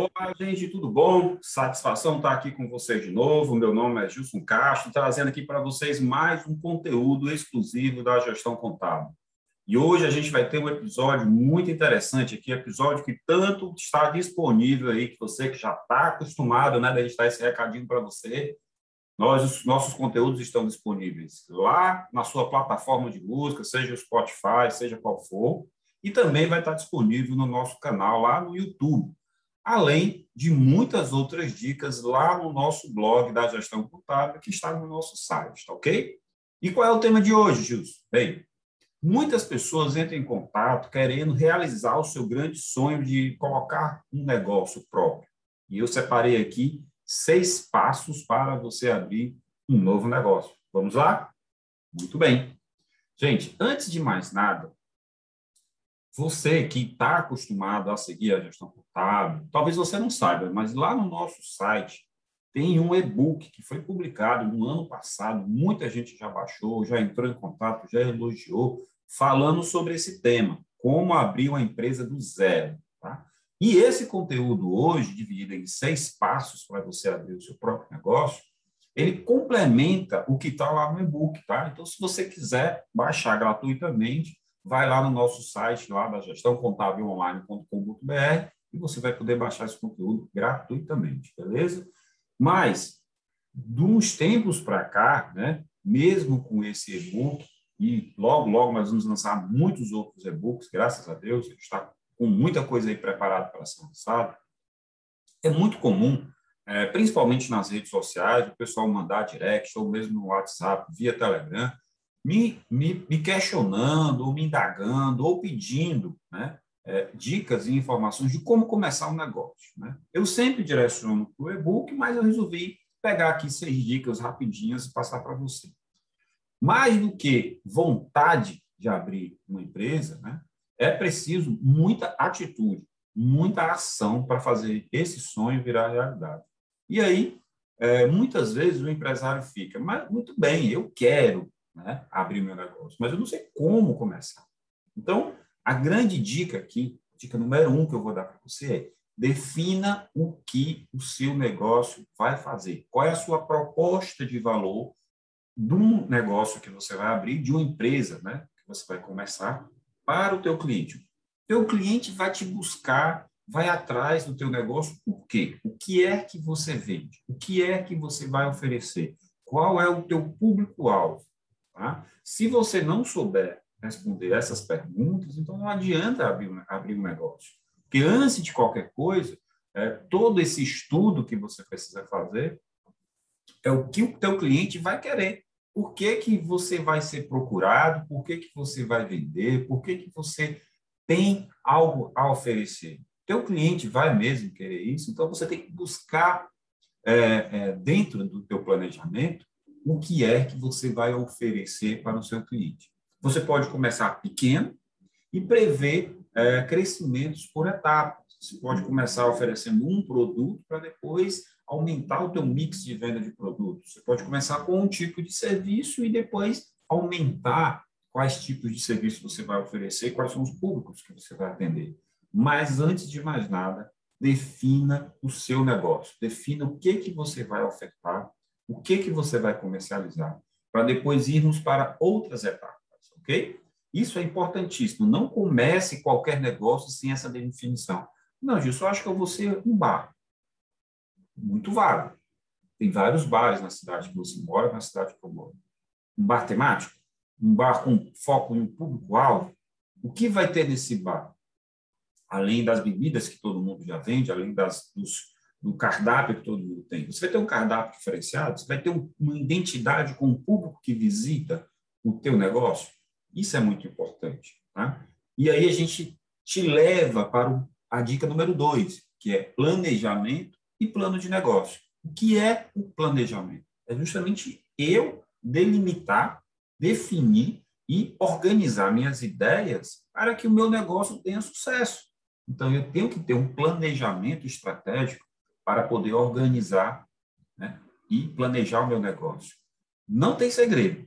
Olá, gente, tudo bom? Satisfação estar aqui com vocês de novo. Meu nome é Gilson Castro, trazendo aqui para vocês mais um conteúdo exclusivo da gestão contábil. E hoje a gente vai ter um episódio muito interessante aqui, episódio que tanto está disponível aí, que você que já está acostumado, né, a gente esse recadinho para você. Nós, os nossos conteúdos estão disponíveis lá na sua plataforma de música, seja o Spotify, seja qual for, e também vai estar disponível no nosso canal lá no YouTube além de muitas outras dicas lá no nosso blog da gestão contábil, que está no nosso site, tá ok? E qual é o tema de hoje, Gilson? Bem, muitas pessoas entram em contato querendo realizar o seu grande sonho de colocar um negócio próprio. E eu separei aqui seis passos para você abrir um novo negócio. Vamos lá? Muito bem. Gente, antes de mais nada, você que está acostumado a seguir a gestão contábil, talvez você não saiba, mas lá no nosso site tem um e-book que foi publicado no ano passado, muita gente já baixou, já entrou em contato, já elogiou, falando sobre esse tema, como abrir uma empresa do zero. Tá? E esse conteúdo hoje, dividido em seis passos para você abrir o seu próprio negócio, ele complementa o que está lá no e-book. Tá? Então, se você quiser baixar gratuitamente, vai lá no nosso site, lá da gestãocontábilonline.com.br, e você vai poder baixar esse conteúdo gratuitamente, beleza? Mas, de uns tempos para cá, né, mesmo com esse e-book, e logo, logo nós vamos lançar muitos outros e-books, graças a Deus, a gente está com muita coisa aí preparada para ser lançado, é muito comum, é, principalmente nas redes sociais, o pessoal mandar direct ou mesmo no WhatsApp, via Telegram, me, me, me questionando, ou me indagando, ou pedindo né, é, dicas e informações de como começar um negócio. Né? Eu sempre direciono para o e-book, mas eu resolvi pegar aqui seis dicas rapidinhas e passar para você. Mais do que vontade de abrir uma empresa, né, é preciso muita atitude, muita ação para fazer esse sonho virar realidade. E aí, é, muitas vezes o empresário fica, mas muito bem, eu quero, né, abrir meu negócio, mas eu não sei como começar. Então, a grande dica aqui, dica número um que eu vou dar para você é defina o que o seu negócio vai fazer. Qual é a sua proposta de valor de um negócio que você vai abrir, de uma empresa, né, que você vai começar para o teu cliente. Teu cliente vai te buscar, vai atrás do teu negócio, por quê? O que é que você vende? O que é que você vai oferecer? Qual é o teu público-alvo? Tá? Se você não souber responder essas perguntas, então não adianta abrir, abrir um negócio. Porque antes de qualquer coisa, é, todo esse estudo que você precisa fazer é o que o teu cliente vai querer. Por que, que você vai ser procurado? Por que, que você vai vender? Por que, que você tem algo a oferecer? Teu cliente vai mesmo querer isso, então você tem que buscar é, é, dentro do teu planejamento o que é que você vai oferecer para o seu cliente. Você pode começar pequeno e prever é, crescimentos por etapas. Você pode começar oferecendo um produto para depois aumentar o teu mix de venda de produtos. Você pode começar com um tipo de serviço e depois aumentar quais tipos de serviço você vai oferecer, quais são os públicos que você vai atender. Mas antes de mais nada, defina o seu negócio, defina o que que você vai ofertar, o que, que você vai comercializar, para depois irmos para outras etapas, ok? Isso é importantíssimo. Não comece qualquer negócio sem essa definição. Não, Gilson, eu acho que eu vou ser um bar. Muito vago. Tem vários bares na cidade que você mora, na cidade que eu moro. Um bar temático? Um bar com foco em um público-alvo? O que vai ter nesse bar? Além das bebidas que todo mundo já vende, além das, dos, do cardápio que todo mundo tem. Você vai ter um cardápio diferenciado, você vai ter uma identidade com o público que visita o teu negócio. Isso é muito importante. Tá? E aí a gente te leva para a dica número dois, que é planejamento e plano de negócio. O que é o planejamento? É justamente eu delimitar, definir e organizar minhas ideias para que o meu negócio tenha sucesso. Então, eu tenho que ter um planejamento estratégico para poder organizar né, e planejar o meu negócio. Não tem segredo.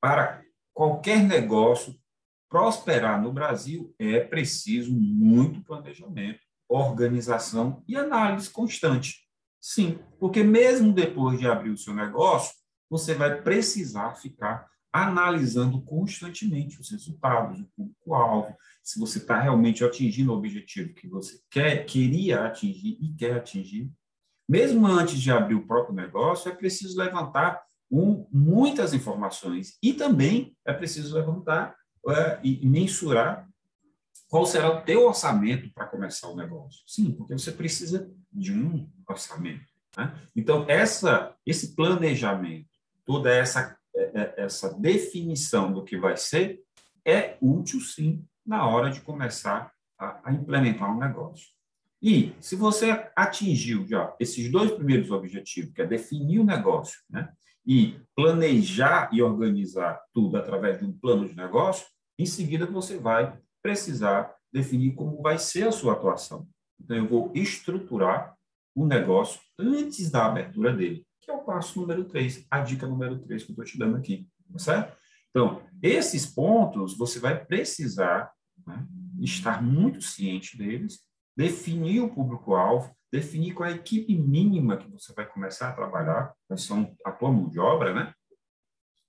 Para qualquer negócio prosperar no Brasil, é preciso muito planejamento, organização e análise constante. Sim, porque mesmo depois de abrir o seu negócio, você vai precisar ficar analisando constantemente os resultados, o público-alvo, se você está realmente atingindo o objetivo que você quer, queria atingir e quer atingir. Mesmo antes de abrir o próprio negócio, é preciso levantar um, muitas informações e também é preciso levantar é, e mensurar qual será o teu orçamento para começar o negócio. Sim, porque você precisa de um orçamento. Né? Então, essa, esse planejamento, toda essa, é, é, essa definição do que vai ser, é útil, sim, na hora de começar a, a implementar um negócio. E se você atingiu já esses dois primeiros objetivos, que é definir o negócio, né? e planejar e organizar tudo através de um plano de negócio, em seguida você vai precisar definir como vai ser a sua atuação. Então, eu vou estruturar o negócio antes da abertura dele, que é o passo número 3, a dica número 3 que eu estou te dando aqui, tá certo? Então, esses pontos você vai precisar né, estar muito ciente deles, definir o público-alvo, definir qual é a equipe mínima que você vai começar a trabalhar, quais são a tua mão de obra, né?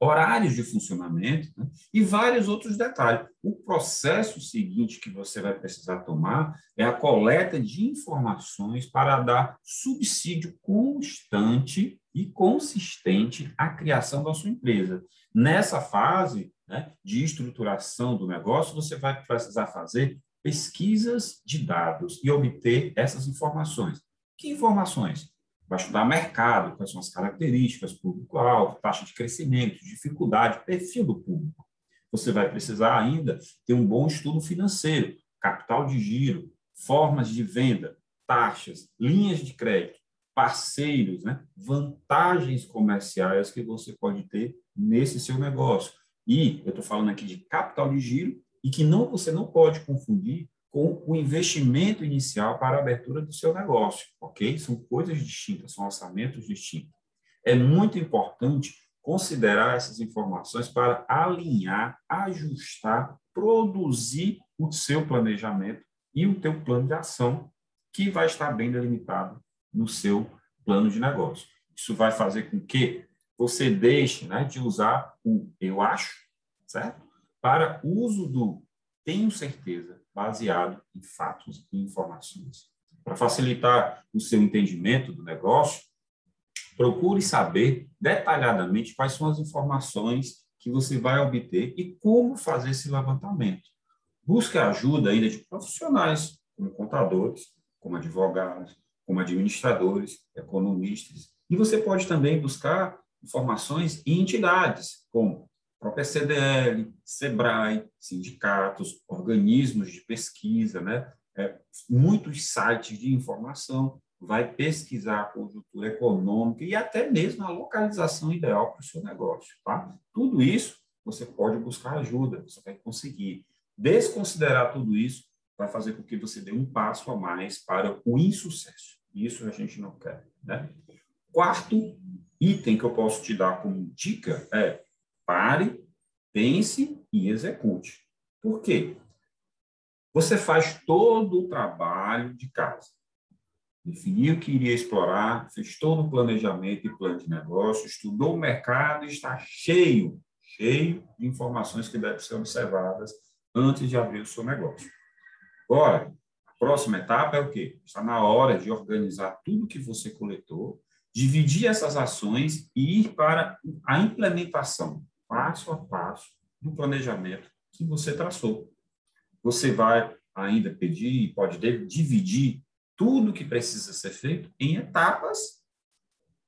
horários de funcionamento né? e vários outros detalhes. O processo seguinte que você vai precisar tomar é a coleta de informações para dar subsídio constante e consistente à criação da sua empresa. Nessa fase né, de estruturação do negócio, você vai precisar fazer pesquisas de dados e obter essas informações. Que informações? vai estudar mercado, quais são as características, público-alvo, taxa de crescimento, dificuldade, perfil do público. Você vai precisar ainda ter um bom estudo financeiro, capital de giro, formas de venda, taxas, linhas de crédito, parceiros, né? vantagens comerciais que você pode ter nesse seu negócio. E eu estou falando aqui de capital de giro e que não você não pode confundir com o investimento inicial para a abertura do seu negócio, ok? São coisas distintas, são orçamentos distintos. É muito importante considerar essas informações para alinhar, ajustar, produzir o seu planejamento e o teu plano de ação, que vai estar bem delimitado no seu plano de negócio. Isso vai fazer com que você deixe né, de usar o eu acho, certo? Para uso do tenho certeza, baseado em fatos e informações. Para facilitar o seu entendimento do negócio, procure saber detalhadamente quais são as informações que você vai obter e como fazer esse levantamento. Busque ajuda ainda de profissionais, como contadores, como advogados, como administradores, economistas. E você pode também buscar informações em entidades, como própria CDL, SEBRAE, sindicatos, organismos de pesquisa, né? É, muitos sites de informação, vai pesquisar a conjuntura econômica e até mesmo a localização ideal para o seu negócio. Tá? Tudo isso você pode buscar ajuda, você vai conseguir. Desconsiderar tudo isso vai fazer com que você dê um passo a mais para o insucesso. Isso a gente não quer. Né? Quarto item que eu posso te dar como dica é Pare, pense e execute. Por quê? Você faz todo o trabalho de casa. Definiu que iria explorar, fez todo o planejamento e plano de negócio, estudou o mercado e está cheio, cheio de informações que devem ser observadas antes de abrir o seu negócio. Agora, a próxima etapa é o quê? Está na hora de organizar tudo que você coletou, dividir essas ações e ir para a implementação passo a passo do planejamento que você traçou. Você vai ainda pedir, pode dividir tudo que precisa ser feito em etapas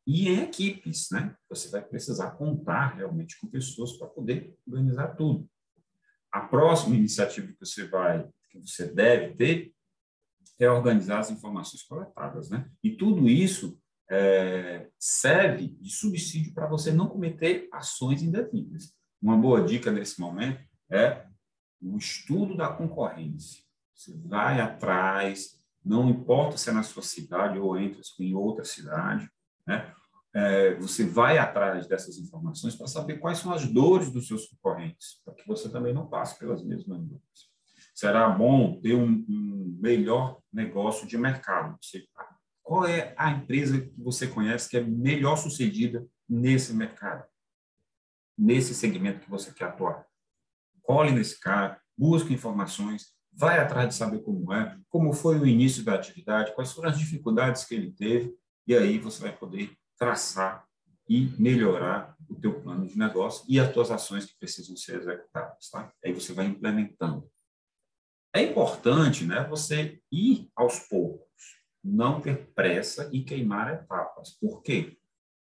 e em equipes, né? Você vai precisar contar realmente com pessoas para poder organizar tudo. A próxima iniciativa que você vai, que você deve ter, é organizar as informações coletadas, né? E tudo isso é, serve de subsídio para você não cometer ações indevidas. Uma boa dica nesse momento é o estudo da concorrência. Você vai atrás, não importa se é na sua cidade ou entre em outra cidade, né? É, você vai atrás dessas informações para saber quais são as dores dos seus concorrentes, para que você também não passe pelas mesmas dores. Será bom ter um, um melhor negócio de mercado. Você, qual é a empresa que você conhece que é melhor sucedida nesse mercado, nesse segmento que você quer atuar? Cole nesse cara, busque informações, vai atrás de saber como é, como foi o início da atividade, quais foram as dificuldades que ele teve, e aí você vai poder traçar e melhorar o teu plano de negócio e as tuas ações que precisam ser executadas, tá? Aí você vai implementando. É importante, né, você ir aos poucos, não ter pressa e queimar etapas. Por quê?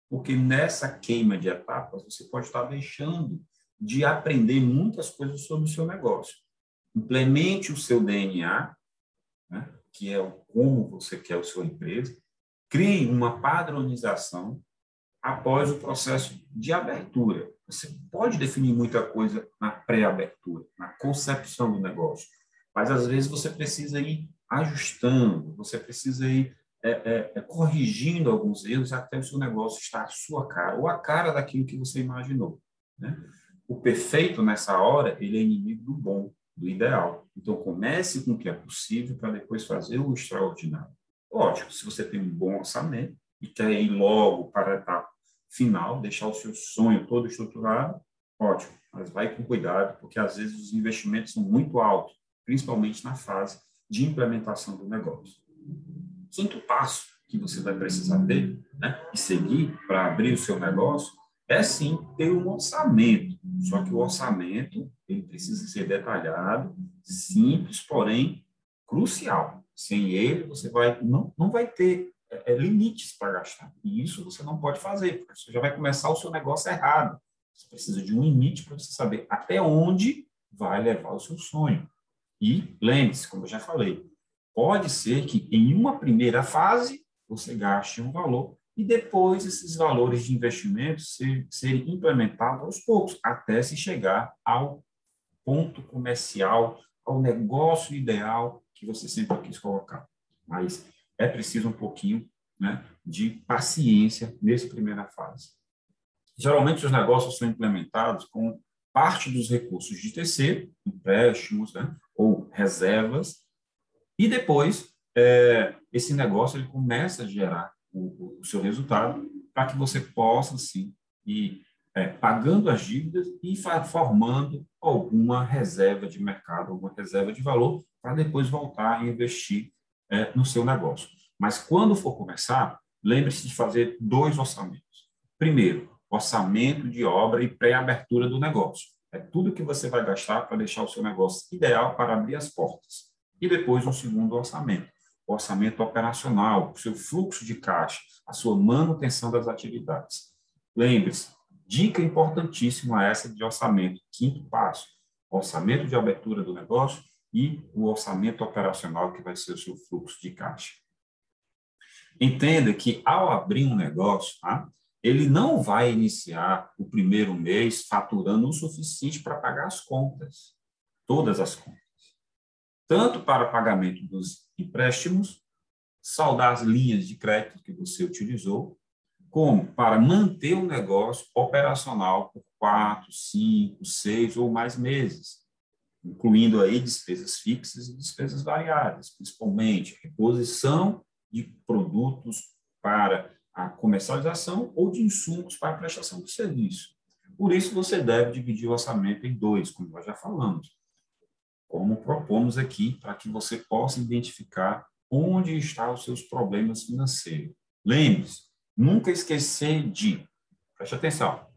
Porque nessa queima de etapas você pode estar deixando de aprender muitas coisas sobre o seu negócio. Implemente o seu DNA, né, que é o como você quer a sua empresa, crie uma padronização após o processo de abertura. Você pode definir muita coisa na pré-abertura, na concepção do negócio, mas às vezes você precisa ir ajustando, você precisa ir é, é, é, corrigindo alguns erros até o seu negócio estar à sua cara, ou a cara daquilo que você imaginou. Né? O perfeito, nessa hora, ele é inimigo do bom, do ideal. Então, comece com o que é possível para depois fazer o extraordinário. Lógico, se você tem um bom orçamento e quer ir logo para a etapa final, deixar o seu sonho todo estruturado, ótimo, mas vai com cuidado, porque às vezes os investimentos são muito altos, principalmente na fase de implementação do negócio. Quinto passo que você vai precisar ter né, e seguir para abrir o seu negócio é sim ter um orçamento. Só que o orçamento ele precisa ser detalhado, simples, porém crucial. Sem ele, você vai não, não vai ter é, é, limites para gastar. E isso você não pode fazer, porque você já vai começar o seu negócio errado. Você precisa de um limite para você saber até onde vai levar o seu sonho. E lembre-se, como eu já falei, pode ser que em uma primeira fase você gaste um valor e depois esses valores de investimento serem implementados aos poucos, até se chegar ao ponto comercial, ao negócio ideal que você sempre quis colocar. Mas é preciso um pouquinho né, de paciência nessa primeira fase. Geralmente, os negócios são implementados com parte dos recursos de terceiro, empréstimos né, ou reservas, e depois é, esse negócio ele começa a gerar o, o seu resultado para que você possa, sim, ir é, pagando as dívidas e formando alguma reserva de mercado, alguma reserva de valor, para depois voltar a investir é, no seu negócio. Mas quando for começar, lembre-se de fazer dois orçamentos. Primeiro, orçamento de obra e pré-abertura do negócio. É tudo que você vai gastar para deixar o seu negócio ideal para abrir as portas. E depois um segundo orçamento, orçamento operacional, o seu fluxo de caixa, a sua manutenção das atividades. Lembre-se, dica importantíssima essa de orçamento, quinto passo, orçamento de abertura do negócio e o orçamento operacional, que vai ser o seu fluxo de caixa. Entenda que, ao abrir um negócio, tá, ele não vai iniciar o primeiro mês faturando o suficiente para pagar as contas, todas as contas. Tanto para pagamento dos empréstimos, saldar as linhas de crédito que você utilizou, como para manter o negócio operacional por quatro, cinco, seis ou mais meses incluindo aí despesas fixas e despesas variáveis, principalmente reposição de produtos para a comercialização ou de insumos para a prestação de serviço. Por isso, você deve dividir o orçamento em dois, como nós já falamos, como propomos aqui, para que você possa identificar onde estão os seus problemas financeiros. Lembre-se, nunca esquecer de, preste atenção,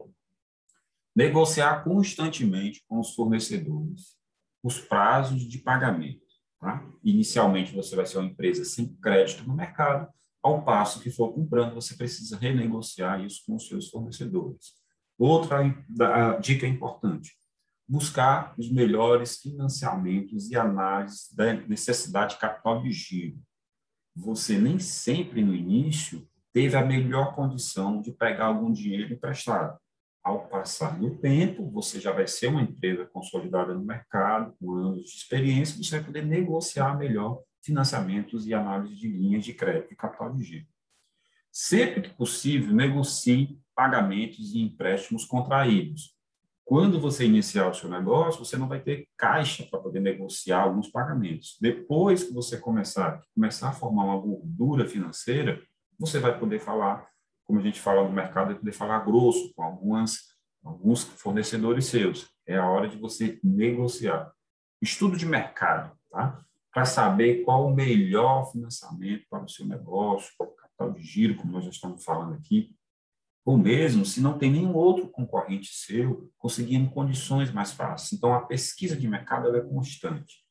negociar constantemente com os fornecedores os prazos de pagamento. Tá? Inicialmente, você vai ser uma empresa sem crédito no mercado, ao passo que for comprando, você precisa renegociar isso com os seus fornecedores. Outra dica importante: buscar os melhores financiamentos e análise da necessidade de capital de giro. Você nem sempre no início teve a melhor condição de pegar algum dinheiro emprestado ao passar do tempo, você já vai ser uma empresa consolidada no mercado, com anos de experiência, você vai poder negociar melhor financiamentos e análise de linhas de crédito e capital de giro. Sempre que possível, negocie pagamentos e empréstimos contraídos. quando você iniciar o seu negócio, você não vai ter caixa para poder negociar alguns pagamentos. Depois que você começar, começar a formar uma gordura financeira, você vai poder falar, como a gente fala no mercado, vai poder falar grosso com algumas, alguns fornecedores seus. É a hora de você negociar. Estudo de mercado, tá? Para saber qual o melhor financiamento para o seu negócio, o capital de giro, como nós já estamos falando aqui, ou mesmo se não tem nenhum outro concorrente seu conseguindo condições mais fáceis. Então, a pesquisa de mercado é constante.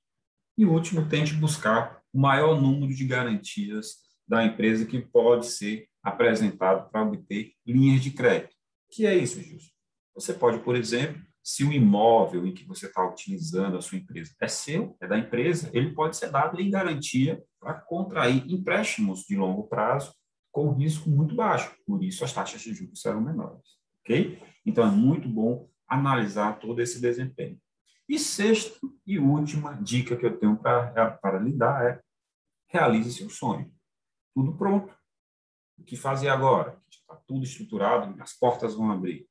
E o último, tente buscar o maior número de garantias da empresa que pode ser apresentado para obter linhas de crédito. O que é isso, Gilson? Você pode, por exemplo, se o imóvel em que você está utilizando a sua empresa é seu, é da empresa, ele pode ser dado em garantia para contrair empréstimos de longo prazo com risco muito baixo. Por isso, as taxas de juros serão menores. Ok? Então, é muito bom analisar todo esse desempenho. E sexta e última dica que eu tenho para, para lhe dar é realize seu sonho. Tudo pronto. O que fazer agora? Está tudo estruturado, as portas vão abrir.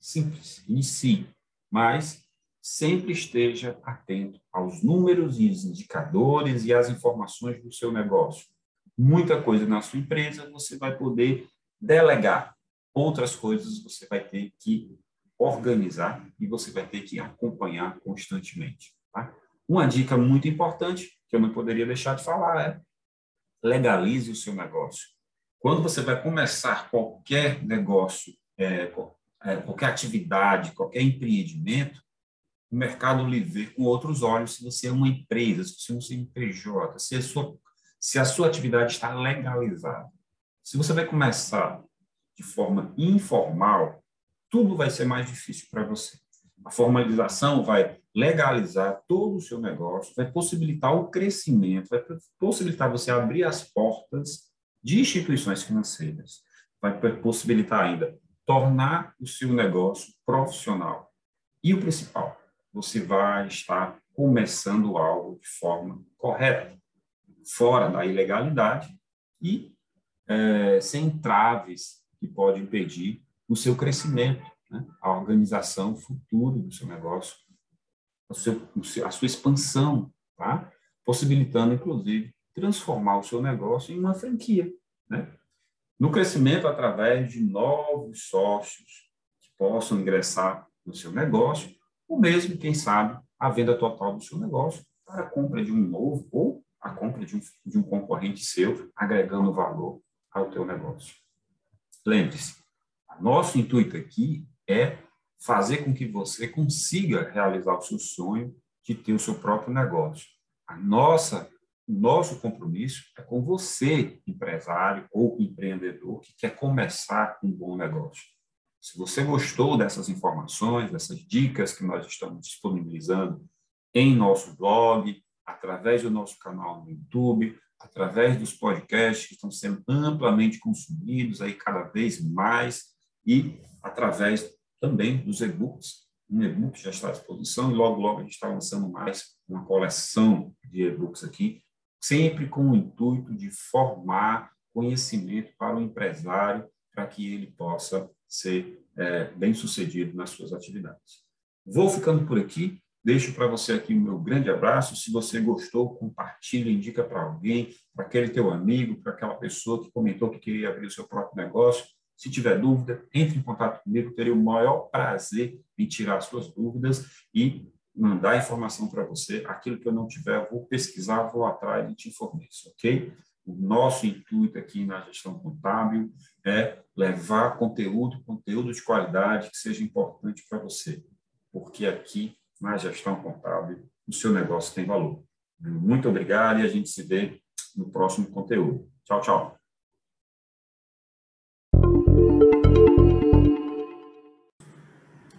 Simples, inicie. Mas sempre esteja atento aos números e os indicadores e às informações do seu negócio muita coisa na sua empresa, você vai poder delegar. Outras coisas você vai ter que organizar e você vai ter que acompanhar constantemente. Tá? Uma dica muito importante que eu não poderia deixar de falar é legalize o seu negócio. Quando você vai começar qualquer negócio, é, qualquer atividade, qualquer empreendimento, o mercado lhe vê com outros olhos se você é uma empresa, se você é um CNPJ, se a sua se a sua atividade está legalizada. Se você vai começar de forma informal, tudo vai ser mais difícil para você. A formalização vai legalizar todo o seu negócio, vai possibilitar o crescimento, vai possibilitar você abrir as portas de instituições financeiras, vai possibilitar ainda tornar o seu negócio profissional. E o principal, você vai estar começando algo de forma correta fora da ilegalidade e é, sem traves que pode impedir o seu crescimento, né? a organização futura do seu negócio, seu, a sua expansão, tá? possibilitando, inclusive, transformar o seu negócio em uma franquia. Né? No crescimento através de novos sócios que possam ingressar no seu negócio, ou mesmo, quem sabe, a venda total do seu negócio para a compra de um novo ou a compra de um, de um concorrente seu, agregando valor ao teu negócio. Lembre-se, nosso intuito aqui é fazer com que você consiga realizar o seu sonho de ter o seu próprio negócio. A nossa, nosso compromisso é com você, empresário ou empreendedor que quer começar um bom negócio. Se você gostou dessas informações, dessas dicas que nós estamos disponibilizando em nosso blog, através do nosso canal no YouTube, através dos podcasts que estão sendo amplamente consumidos aí cada vez mais e através também dos e-books. Um e-book já está à disposição e logo, logo a gente está lançando mais uma coleção de e-books aqui, sempre com o intuito de formar conhecimento para o empresário, para que ele possa ser é, bem sucedido nas suas atividades. Vou ficando por aqui. Deixo para você aqui o meu grande abraço. Se você gostou, compartilhe, indica para alguém, para aquele teu amigo, para aquela pessoa que comentou que queria abrir o seu próprio negócio. Se tiver dúvida, entre em contato comigo. Terei o maior prazer em tirar suas dúvidas e mandar informação para você. Aquilo que eu não tiver, vou pesquisar, vou atrás e te informeço, ok? O nosso intuito aqui na gestão contábil é levar conteúdo, conteúdo de qualidade que seja importante para você, porque aqui na gestão contábil, o seu negócio tem valor. Muito obrigado e a gente se vê no próximo conteúdo. Tchau, tchau.